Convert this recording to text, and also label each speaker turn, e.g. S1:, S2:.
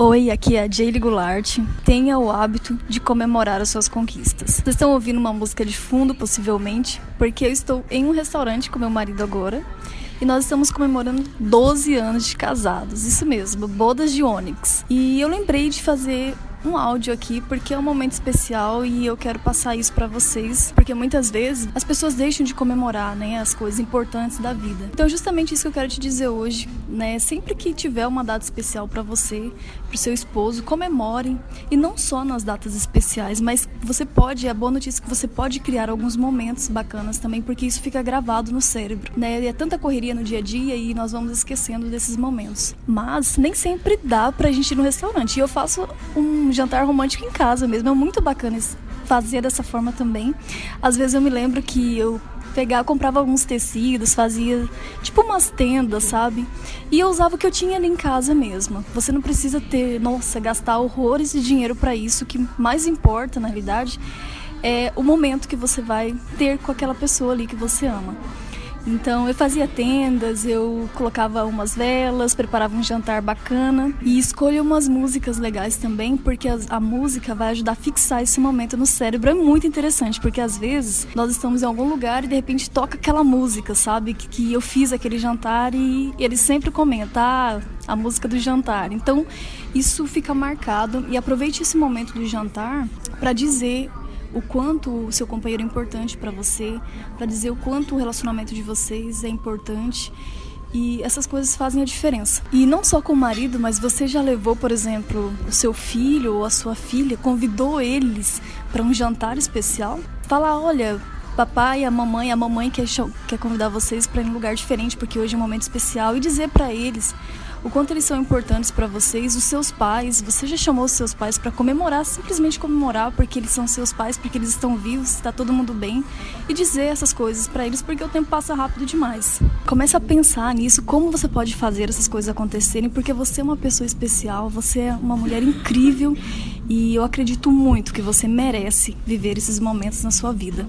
S1: Oi, aqui é a Jaylee Goulart. Tenha o hábito de comemorar as suas conquistas. Vocês estão ouvindo uma música de fundo, possivelmente, porque eu estou em um restaurante com meu marido agora e nós estamos comemorando 12 anos de casados. Isso mesmo, bodas de Onyx. E eu lembrei de fazer um áudio aqui porque é um momento especial e eu quero passar isso para vocês, porque muitas vezes as pessoas deixam de comemorar, né, as coisas importantes da vida. Então, justamente isso que eu quero te dizer hoje, né, sempre que tiver uma data especial para você, para o seu esposo, comemorem e não só nas datas especiais, mas você pode, é a boa notícia que você pode criar alguns momentos bacanas também, porque isso fica gravado no cérebro, né? E é tanta correria no dia a dia e nós vamos esquecendo desses momentos. Mas nem sempre dá pra gente ir no restaurante. E eu faço um um jantar romântico em casa mesmo. É muito bacana fazer dessa forma também. Às vezes eu me lembro que eu pegar, comprava alguns tecidos, fazia tipo umas tendas, sabe? E eu usava o que eu tinha ali em casa mesmo. Você não precisa ter, nossa, gastar horrores de dinheiro para isso. O que mais importa, na realidade, é o momento que você vai ter com aquela pessoa ali que você ama. Então eu fazia tendas, eu colocava umas velas, preparava um jantar bacana e escolho umas músicas legais também, porque a, a, música vai ajudar a fixar esse momento no cérebro. É muito interessante, porque às vezes nós estamos em algum lugar e de repente toca aquela música, sabe? Que, que eu fiz aquele jantar e, e ele sempre comenta, ah, a música do jantar. Então isso fica marcado e aproveite esse momento do jantar para dizer o quanto o seu companheiro é importante para você, para dizer o quanto o relacionamento de vocês é importante. E essas coisas fazem a diferença. E não só com o marido, mas você já levou, por exemplo, o seu filho ou a sua filha, convidou eles para um jantar especial? Fala, olha, papai, a mamãe, a mamãe quer, quer convidar vocês para ir em um lugar diferente porque hoje é um momento especial e dizer para eles o quanto eles são importantes para vocês, os seus pais. Você já chamou os seus pais para comemorar, simplesmente comemorar porque eles são seus pais, porque eles estão vivos, está todo mundo bem e dizer essas coisas para eles porque o tempo passa rápido demais. Comece a pensar nisso, como você pode fazer essas coisas acontecerem, porque você é uma pessoa especial, você é uma mulher incrível e eu acredito muito que você merece viver esses momentos na sua vida.